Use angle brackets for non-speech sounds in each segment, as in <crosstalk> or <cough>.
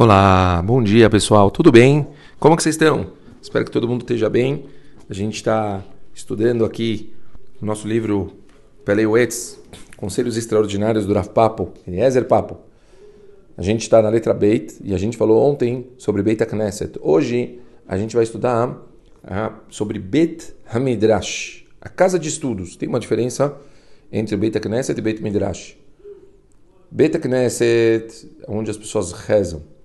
Olá, bom dia pessoal, tudo bem? Como que vocês estão? Espero que todo mundo esteja bem. A gente está estudando aqui o nosso livro Peleuetz, Conselhos Extraordinários do Rav Papo, Eliezer Papo. A gente está na letra Beit e a gente falou ontem sobre Beit Knesset. Hoje a gente vai estudar ah, sobre Bet Hamidrash, a casa de estudos. Tem uma diferença entre Beit Knesset e Beit Midrash. Beit Knesset, onde as pessoas rezam.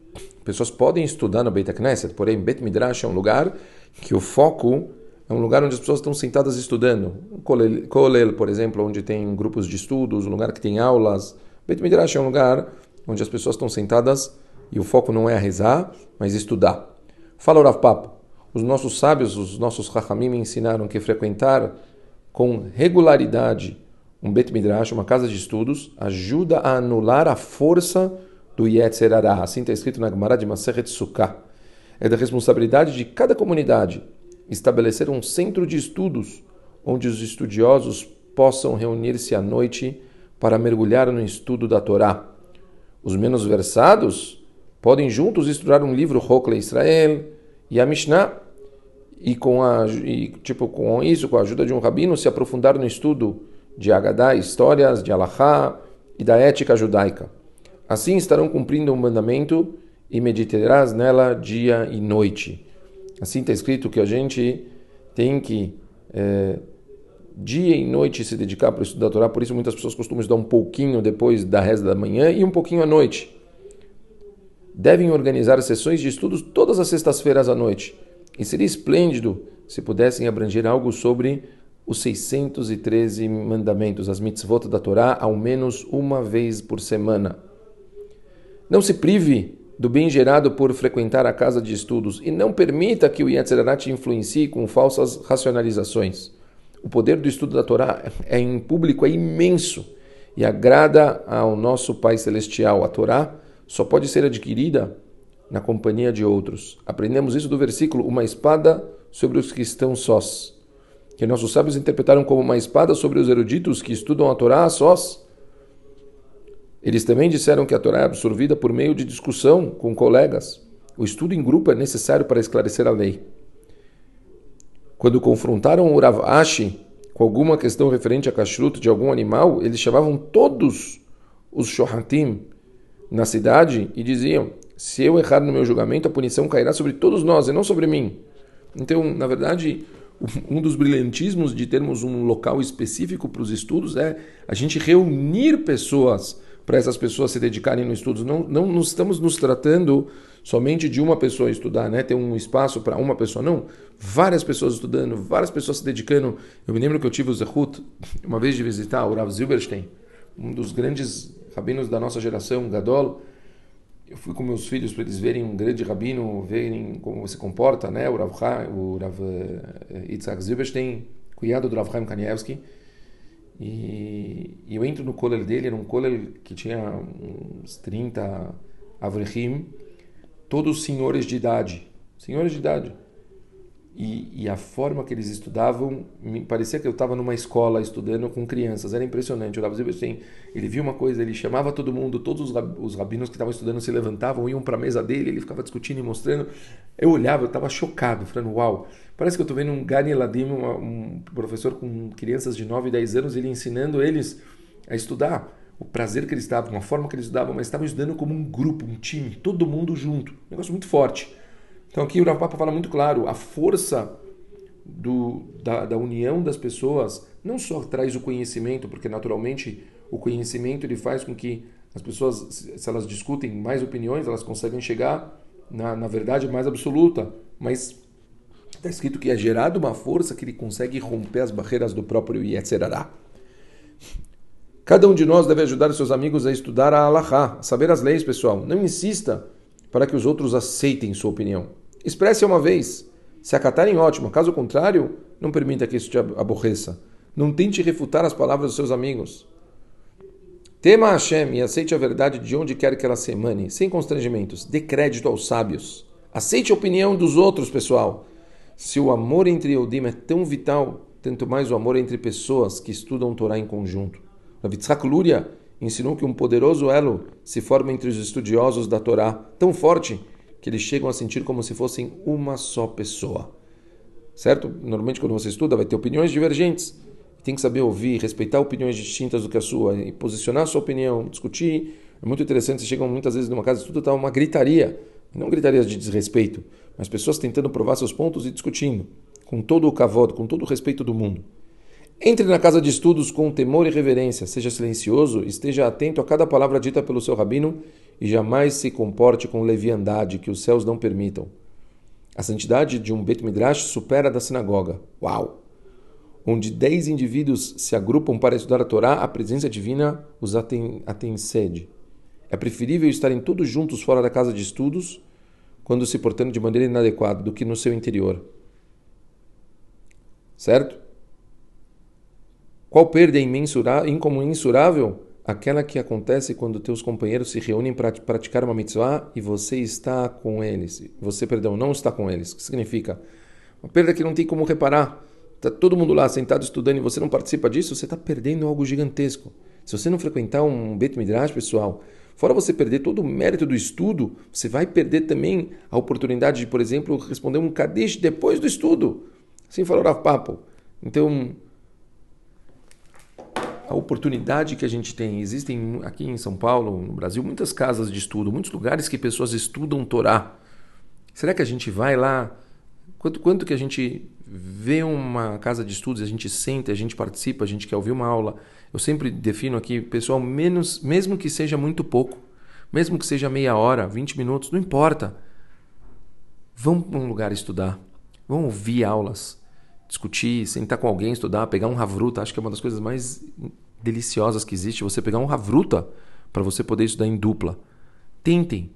Pessoas podem estudar no Beit Knesset, porém Beit Midrash é um lugar que o foco é um lugar onde as pessoas estão sentadas estudando. Um kolel, por exemplo, onde tem grupos de estudos, um lugar que tem aulas. Beit Midrash é um lugar onde as pessoas estão sentadas e o foco não é rezar, mas estudar. Fala o Rav Papo. Os nossos sábios, os nossos Chachamim ensinaram que frequentar com regularidade um Bet Midrash, uma casa de estudos, ajuda a anular a força do Yetzer Hará. Assim está escrito na Gemara de Maseret Sukkah. É da responsabilidade de cada comunidade estabelecer um centro de estudos onde os estudiosos possam reunir-se à noite para mergulhar no estudo da Torá. Os menos versados podem juntos estudar um livro Hokle Israel e a Mishnah e com a e, tipo com isso com a ajuda de um rabino se aprofundar no estudo de Agadá, histórias de Alahá e da ética judaica. Assim estarão cumprindo o um mandamento e meditarás nela dia e noite. Assim está escrito que a gente tem que é, dia e noite se dedicar para o estudo da Torá, por isso muitas pessoas costumam estudar um pouquinho depois da reza da manhã e um pouquinho à noite. Devem organizar sessões de estudos todas as sextas-feiras à noite. E seria esplêndido se pudessem abranger algo sobre os 613 mandamentos, as mitzvot da Torá, ao menos uma vez por semana. Não se prive do bem gerado por frequentar a casa de estudos e não permita que o Yetzirah te influencie com falsas racionalizações. O poder do estudo da Torá é em público é imenso e agrada ao nosso Pai Celestial. A Torá só pode ser adquirida na companhia de outros. Aprendemos isso do versículo: uma espada sobre os que estão sós. Que nossos sábios interpretaram como uma espada sobre os eruditos que estudam a Torá a sós. Eles também disseram que a Torá é absorvida por meio de discussão com colegas. O estudo em grupo é necessário para esclarecer a lei. Quando confrontaram o Rav Ashi com alguma questão referente a kashrut de algum animal, eles chamavam todos os shohatim na cidade e diziam: se eu errar no meu julgamento, a punição cairá sobre todos nós e não sobre mim. Então, na verdade, um dos brilhantismos de termos um local específico para os estudos é a gente reunir pessoas para essas pessoas se dedicarem no estudo. Não, não, estamos nos tratando somente de uma pessoa estudar, né? ter um espaço para uma pessoa, não. Várias pessoas estudando, várias pessoas se dedicando. Eu me lembro que eu tive o Zehut <laughs> uma vez de visitar o Rav Zilberstein, um dos grandes rabinos da nossa geração, Gadol. Eu fui com meus filhos para eles verem um grande rabino, verem como se comporta, né? O Rav, o Rav eh, Yitzhak Zilberstein, cunhado do Rav Chaim Kanievski. E, e eu entro no kollel dele, era um kollel que tinha uns 30 avrechim, todos senhores de idade, senhores de idade. E, e, a forma que eles estudavam, me parecia que eu estava numa escola estudando com crianças, era impressionante. O Rav Zilberstein, ele viu uma coisa, ele chamava todo mundo, todos os rabinos que estavam estudando se levantavam, iam para a mesa dele, ele ficava discutindo e mostrando. Eu olhava, eu estava chocado, falando, uau, parece que eu estou vendo um Gani Ladim, um professor com crianças de 9 e 10 anos, ele ensinando eles a estudar. O prazer que eles estavam, a forma que eles estudavam, mas estavam estudando como um grupo, um time, todo mundo junto. Um negócio muito forte. Então aqui o Rav Papa fala muito claro, a força do, da, da, união das pessoas não só traz o conhecimento, porque naturalmente o conhecimento ele faz com que as pessoas, se elas discutem mais opiniões, elas conseguem chegar na, na verdade mais absoluta, mas está escrito que é gerado uma força que ele consegue romper as barreiras do próprio Yetzerará. Cada um de nós deve ajudar seus amigos a estudar a Allahá, a saber as leis, pessoal. Não insista para que os outros aceitem sua opinião. Expresse uma vez. Se acatarem, ótimo. Caso contrário, não permita que isso te aborreça. Não tente refutar as palavras dos seus amigos. Tema Hashem e aceite a verdade de onde quer que ela se emane, sem constrangimentos. Dê crédito aos sábios. Aceite a opinião dos outros, pessoal. Se o amor entre Eudim é tão vital, tanto mais o amor entre pessoas que estudam Torá em conjunto. Rav Luria ensinou que um poderoso elo se forma entre os estudiosos da Torá, tão forte que eles chegam a sentir como se fossem uma só pessoa. Certo? Normalmente, quando você estuda, vai ter opiniões divergentes. Tem que saber ouvir, respeitar opiniões distintas do que a sua, e posicionar a sua opinião, discutir. É muito interessante. Você chega muitas vezes numa casa de estudo, está uma gritaria. Não gritarias de desrespeito, mas pessoas tentando provar seus pontos e discutindo, com todo o cavodo, com todo o respeito do mundo. Entre na casa de estudos com temor e reverência, seja silencioso, esteja atento a cada palavra dita pelo seu rabino e jamais se comporte com leviandade que os céus não permitam. A santidade de um Bet Midrash supera a da sinagoga. Uau! Onde dez indivíduos se agrupam para estudar a Torá, a presença divina os atém sede. É preferível estarem todos juntos fora da casa de estudos, quando se portando de maneira inadequada, do que no seu interior. Certo? Qual perda é incomensurável? Aquela que acontece quando teus companheiros se reúnem para praticar uma mitzvah e você está com eles. Você, perdão, não está com eles. O que significa? Uma perda que não tem como reparar. Está todo mundo lá sentado estudando e você não participa disso, você está perdendo algo gigantesco. Se você não frequentar um Bet Midrash, pessoal, fora você perder todo o mérito do estudo, você vai perder também a oportunidade de, por exemplo, responder um Kadesh depois do estudo. Assim falou Rav Papo. Então, a oportunidade que a gente tem. Existem aqui em São Paulo, no Brasil, muitas casas de estudo, muitos lugares que pessoas estudam Torá. Será que a gente vai lá? Quanto, quanto que a gente vê uma casa de estudos, a gente senta, a gente participa, a gente quer ouvir uma aula? Eu sempre defino aqui, pessoal, menos, mesmo que seja muito pouco, mesmo que seja meia hora, 20 minutos, não importa. Vão para um lugar estudar, vão ouvir aulas, discutir, sentar com alguém, estudar, pegar um ravruta. Acho que é uma das coisas mais deliciosas que existe, você pegar um ravruta para você poder estudar em dupla. Tentem,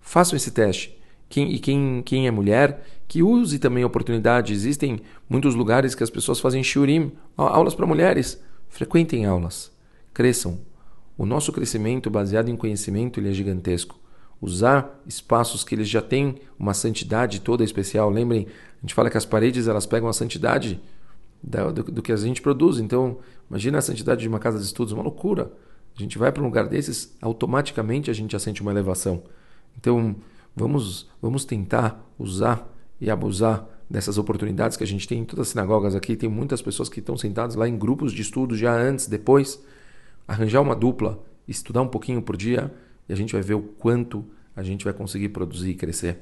façam esse teste. Quem, e quem, quem é mulher, que use também a oportunidade. Existem muitos lugares que as pessoas fazem shiurim, aulas para mulheres. Frequentem aulas, cresçam. O nosso crescimento baseado em conhecimento ele é gigantesco. Usar espaços que eles já têm uma santidade toda especial. Lembrem, a gente fala que as paredes elas pegam a santidade do, do, que a gente produz. Então, imagina a santidade de uma casa de estudos, uma loucura. A gente vai para um lugar desses, automaticamente a gente já sente uma elevação. Então, vamos, vamos tentar usar e abusar dessas oportunidades que a gente tem em todas as sinagogas aqui. Tem muitas pessoas que estão sentadas lá em grupos de estudo já antes, depois. Arranjar uma dupla, estudar um pouquinho por dia e a gente vai ver o quanto a gente vai conseguir produzir e crescer.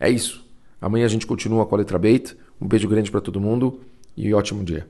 É isso. Amanhã a gente continua com a letra Beit. Um beijo grande para todo mundo e ótimo dia.